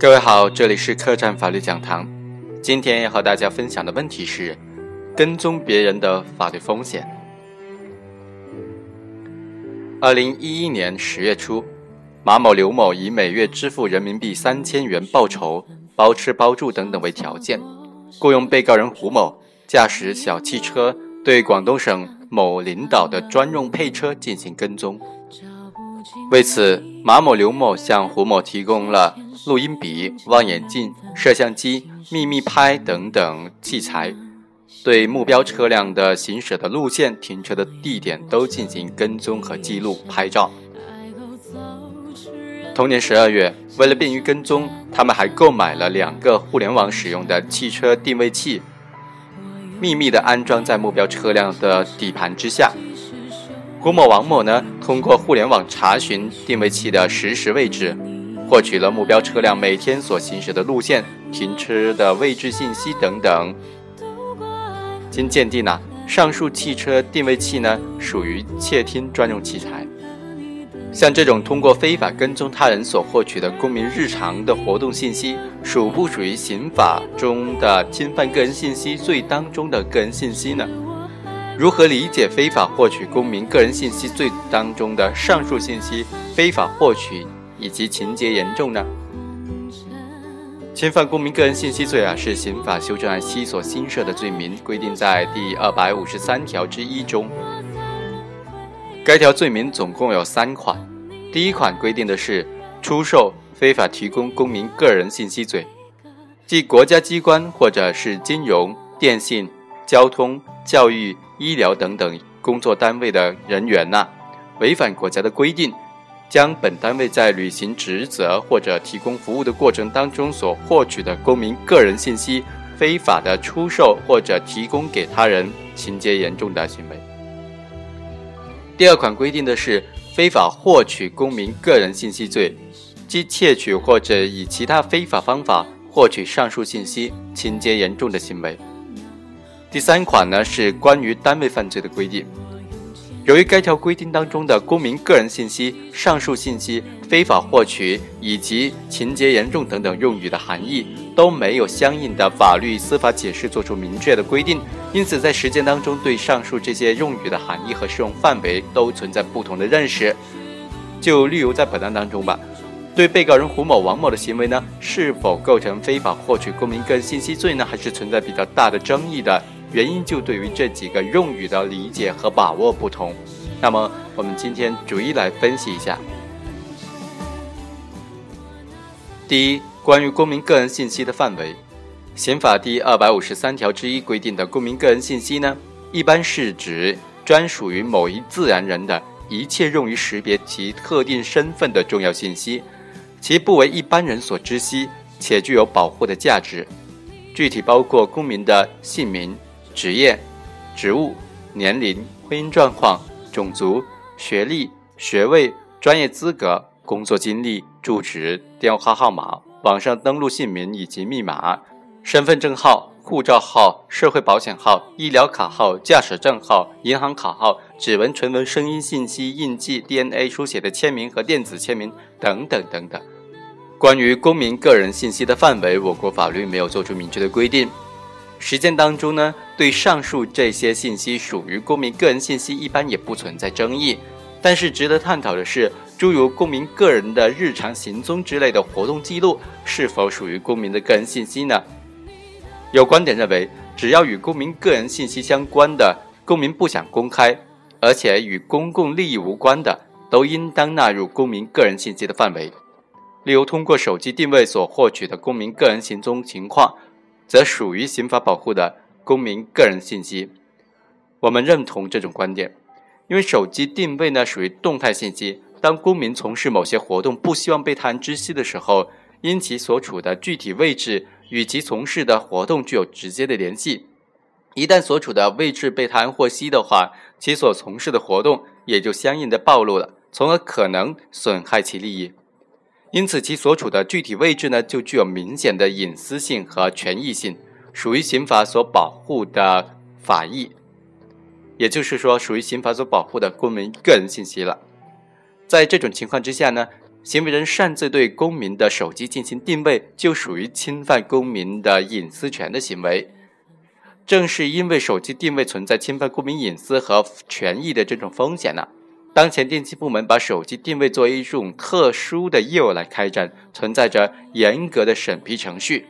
各位好，这里是客栈法律讲堂。今天要和大家分享的问题是：跟踪别人的法律风险。二零一一年十月初，马某、刘某以每月支付人民币三千元报酬、包吃包住等等为条件，雇佣被告人胡某驾驶小汽车对广东省某领导的专用配车进行跟踪。为此，马某、刘某向胡某提供了录音笔、望远镜、摄像机、秘密拍等等器材，对目标车辆的行驶的路线、停车的地点都进行跟踪和记录拍照。同年十二月，为了便于跟踪，他们还购买了两个互联网使用的汽车定位器，秘密的安装在目标车辆的底盘之下。胡某、王某呢，通过互联网查询定位器的实时位置，获取了目标车辆每天所行驶的路线、停车的位置信息等等。经鉴定呢，上述汽车定位器呢属于窃听专用器材。像这种通过非法跟踪他人所获取的公民日常的活动信息，属不属于刑法中的侵犯个人信息罪当中的个人信息呢？如何理解非法获取公民个人信息罪当中的上述信息非法获取以及情节严重呢？侵犯公民个人信息罪啊，是刑法修正案七所新设的罪名，规定在第二百五十三条之一中。该条罪名总共有三款，第一款规定的是出售、非法提供公民个人信息罪，即国家机关或者是金融、电信、交通、教育。医疗等等工作单位的人员呐，违反国家的规定，将本单位在履行职责或者提供服务的过程当中所获取的公民个人信息，非法的出售或者提供给他人，情节严重的行为。第二款规定的是非法获取公民个人信息罪，即窃取或者以其他非法方法获取上述信息，情节严重的行为。第三款呢是关于单位犯罪的规定，由于该条规定当中的公民个人信息、上述信息非法获取以及情节严重等等用语的含义都没有相应的法律司法解释作出明确的规定，因此在实践当中对上述这些用语的含义和适用范围都存在不同的认识。就例如在本案当中吧，对被告人胡某、王某的行为呢，是否构成非法获取公民个人信息罪呢，还是存在比较大的争议的。原因就对于这几个用语的理解和把握不同，那么我们今天逐一来分析一下。第一，关于公民个人信息的范围，刑法第二百五十三条之一规定的公民个人信息呢，一般是指专属于某一自然人的一切用于识别其特定身份的重要信息，其不为一般人所知悉，且具有保护的价值，具体包括公民的姓名。职业、职务、年龄、婚姻状况、种族、学历、学位、专业资格、工作经历、住址、电话号码、网上登录姓名以及密码、身份证号、护照号、社会保险号、医疗卡号、驾驶证号、银行卡号、指纹、唇纹、声音信息、印记、DNA 书写的签名和电子签名等等等等。关于公民个人信息的范围，我国法律没有做出明确的规定。实践当中呢，对上述这些信息属于公民个人信息，一般也不存在争议。但是值得探讨的是，诸如公民个人的日常行踪之类的活动记录，是否属于公民的个人信息呢？有观点认为，只要与公民个人信息相关的，公民不想公开，而且与公共利益无关的，都应当纳入公民个人信息的范围。例如，通过手机定位所获取的公民个人行踪情况。则属于刑法保护的公民个人信息，我们认同这种观点，因为手机定位呢属于动态信息，当公民从事某些活动不希望被他人知悉的时候，因其所处的具体位置与其从事的活动具有直接的联系，一旦所处的位置被他人获悉的话，其所从事的活动也就相应的暴露了，从而可能损害其利益。因此，其所处的具体位置呢，就具有明显的隐私性和权益性，属于刑法所保护的法益，也就是说，属于刑法所保护的公民个人信息了。在这种情况之下呢，行为人擅自对公民的手机进行定位，就属于侵犯公民的隐私权的行为。正是因为手机定位存在侵犯公民隐私和权益的这种风险呢，当前电信部门把手机定位作为一种特殊的业务来开展，存在着严格的审批程序。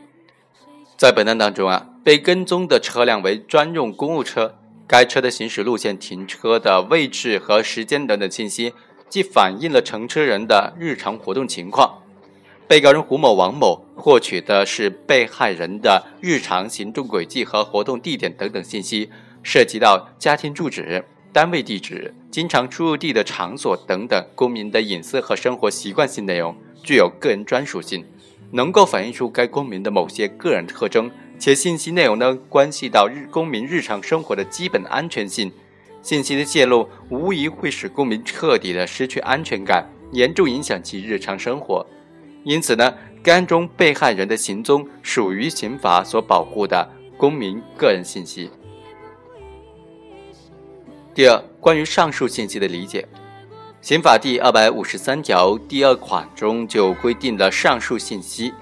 在本案当中啊，被跟踪的车辆为专用公务车，该车的行驶路线、停车的位置和时间等等信息，既反映了乘车人的日常活动情况。被告人胡某、王某获取的是被害人的日常行动轨迹和活动地点等等信息，涉及到家庭住址、单位地址、经常出入地的场所等等公民的隐私和生活习惯性内容，具有个人专属性，能够反映出该公民的某些个人特征，且信息内容呢关系到日公民日常生活的基本安全性，信息的泄露无疑会使公民彻底的失去安全感，严重影响其日常生活。因此呢，该案中被害人的行踪属于刑法所保护的公民个人信息。第二，关于上述信息的理解，刑法第二百五十三条第二款中就规定了上述信息。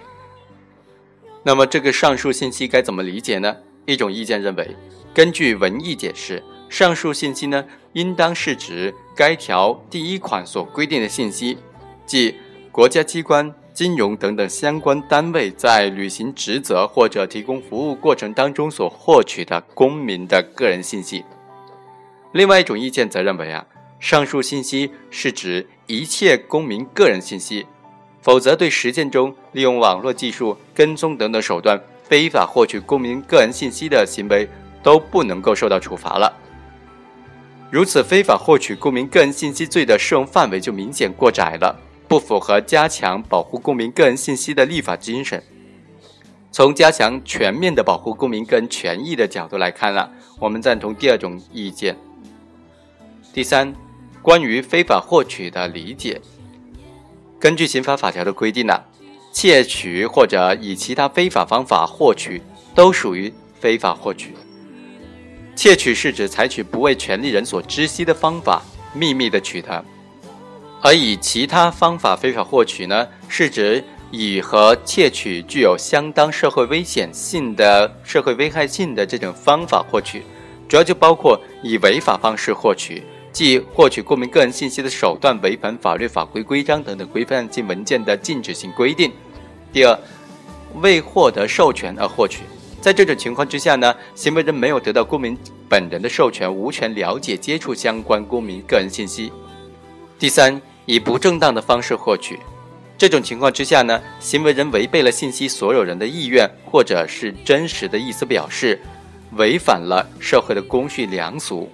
那么，这个上述信息该怎么理解呢？一种意见认为，根据文义解释，上述信息呢，应当是指该条第一款所规定的信息，即国家机关。金融等等相关单位在履行职责或者提供服务过程当中所获取的公民的个人信息。另外一种意见则认为啊，上述信息是指一切公民个人信息，否则对实践中利用网络技术跟踪等等手段非法获取公民个人信息的行为都不能够受到处罚了。如此，非法获取公民个人信息罪的适用范围就明显过窄了。不符合加强保护公民个人信息的立法精神。从加强全面的保护公民个人权益的角度来看呢，我们赞同第二种意见。第三，关于非法获取的理解，根据刑法法条的规定呢，窃取或者以其他非法方法获取都属于非法获取。窃取是指采取不为权利人所知悉的方法秘密的取得。而以其他方法非法获取呢，是指以和窃取具有相当社会危险性的社会危害性的这种方法获取，主要就包括以违法方式获取，即获取公民个人信息的手段违反法律法规规章等等规范性文件的禁止性规定。第二，未获得授权而获取，在这种情况之下呢，行为人没有得到公民本人的授权，无权了解接触相关公民个人信息。第三。以不正当的方式获取，这种情况之下呢，行为人违背了信息所有人的意愿或者是真实的意思表示，违反了社会的公序良俗。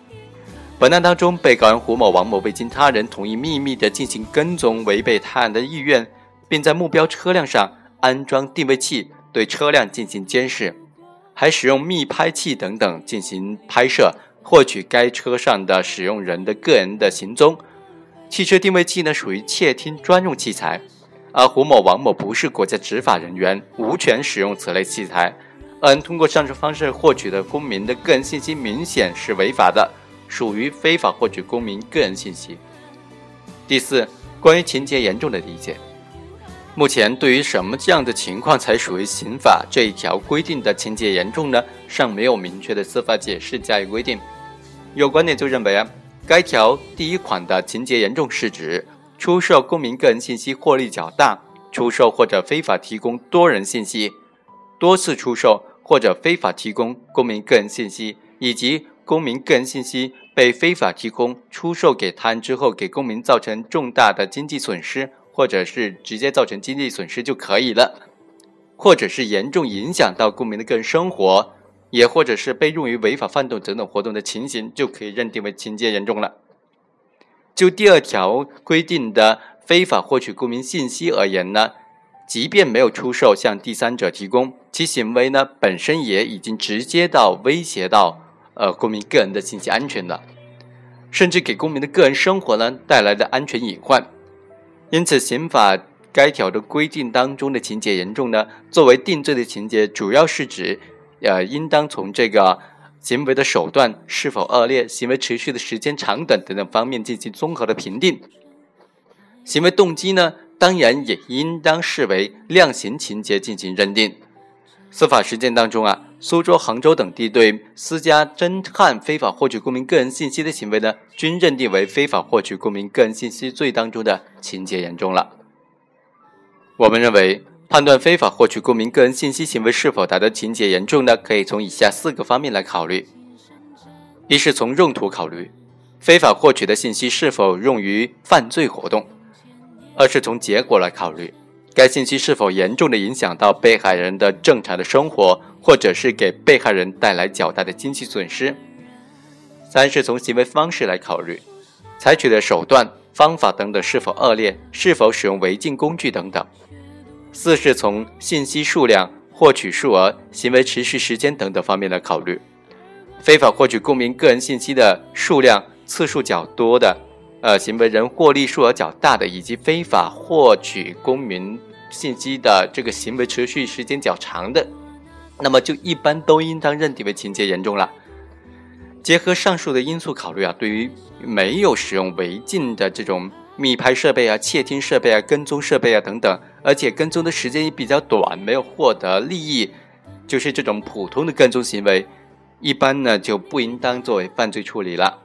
本案当中，被告人胡某、王某未经他人同意秘密的进行跟踪，违背他人的意愿，并在目标车辆上安装定位器，对车辆进行监视，还使用密拍器等等进行拍摄，获取该车上的使用人的个人的行踪。汽车定位器呢属于窃听专用器材，而胡某、王某不是国家执法人员，无权使用此类器材。二人通过上述方式获取的公民的个人信息明显是违法的，属于非法获取公民个人信息。第四，关于情节严重的理解，目前对于什么这样的情况才属于刑法这一条规定的情节严重呢？尚没有明确的司法解释加以规定。有观点就认为啊。该条第一款的情节严重是指出售公民个人信息获利较大，出售或者非法提供多人信息，多次出售或者非法提供公民个人信息，以及公民个人信息被非法提供、出售给他人之后，给公民造成重大的经济损失，或者是直接造成经济损失就可以了，或者是严重影响到公民的个人生活。也或者是被用于违法犯罪等等活动的情形，就可以认定为情节严重了。就第二条规定的非法获取公民信息而言呢，即便没有出售向第三者提供，其行为呢本身也已经直接到威胁到呃公民个人的信息安全的，甚至给公民的个人生活呢带来的安全隐患。因此，刑法该条的规定当中的情节严重呢，作为定罪的情节，主要是指。呃，应当从这个行为的手段是否恶劣、行为持续的时间长短等等方面进行综合的评定。行为动机呢，当然也应当视为量刑情节进行认定。司法实践当中啊，苏州、杭州等地对私家侦探非法获取公民个人信息的行为呢，均认定为非法获取公民个人信息罪当中的情节严重了。我们认为，判断非法获取公民个人信息行为是否达到情节严重呢，可以从以下四个方面来考虑：一是从用途考虑，非法获取的信息是否用于犯罪活动；二是从结果来考虑。该信息是否严重的影响到被害人的正常的生活，或者是给被害人带来较大的经济损失？三是从行为方式来考虑，采取的手段、方法等等是否恶劣，是否使用违禁工具等等。四是从信息数量、获取数额、行为持续时间等等方面来考虑，非法获取公民个人信息的数量、次数较多的。呃，行为人获利数额较大的，以及非法获取公民信息的这个行为持续时间较长的，那么就一般都应当认定为情节严重了。结合上述的因素考虑啊，对于没有使用违禁的这种密拍设备啊、窃听设备啊、跟踪设备啊等等，而且跟踪的时间也比较短，没有获得利益，就是这种普通的跟踪行为，一般呢就不应当作为犯罪处理了。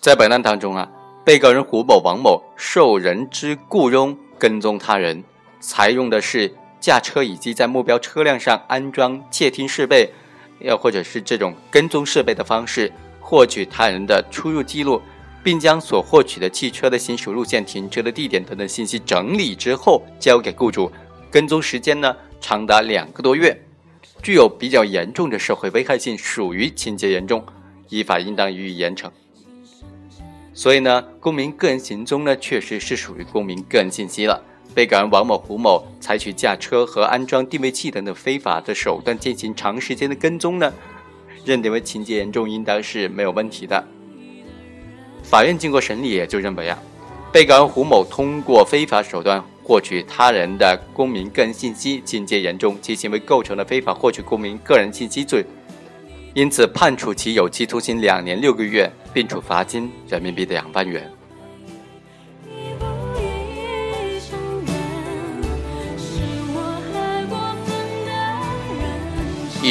在本案当中啊，被告人胡某、王某受人之雇佣跟踪他人，采用的是驾车以及在目标车辆上安装窃听设备，又或者是这种跟踪设备的方式获取他人的出入记录，并将所获取的汽车的行驶路线、停车的地点等等信息整理之后交给雇主，跟踪时间呢长达两个多月，具有比较严重的社会危害性，属于情节严重，依法应当予以严惩。所以呢，公民个人行踪呢，确实是属于公民个人信息了。被告人王某、胡某采取驾车和安装定位器等等非法的手段进行长时间的跟踪呢，认定为情节严重，应当是没有问题的。法院经过审理，也就认为啊，被告人胡某通过非法手段获取他人的公民个人信息，情节严重，其行为构成了非法获取公民个人信息罪。因此，判处其有期徒刑两年六个月，并处罚金人民币两万元。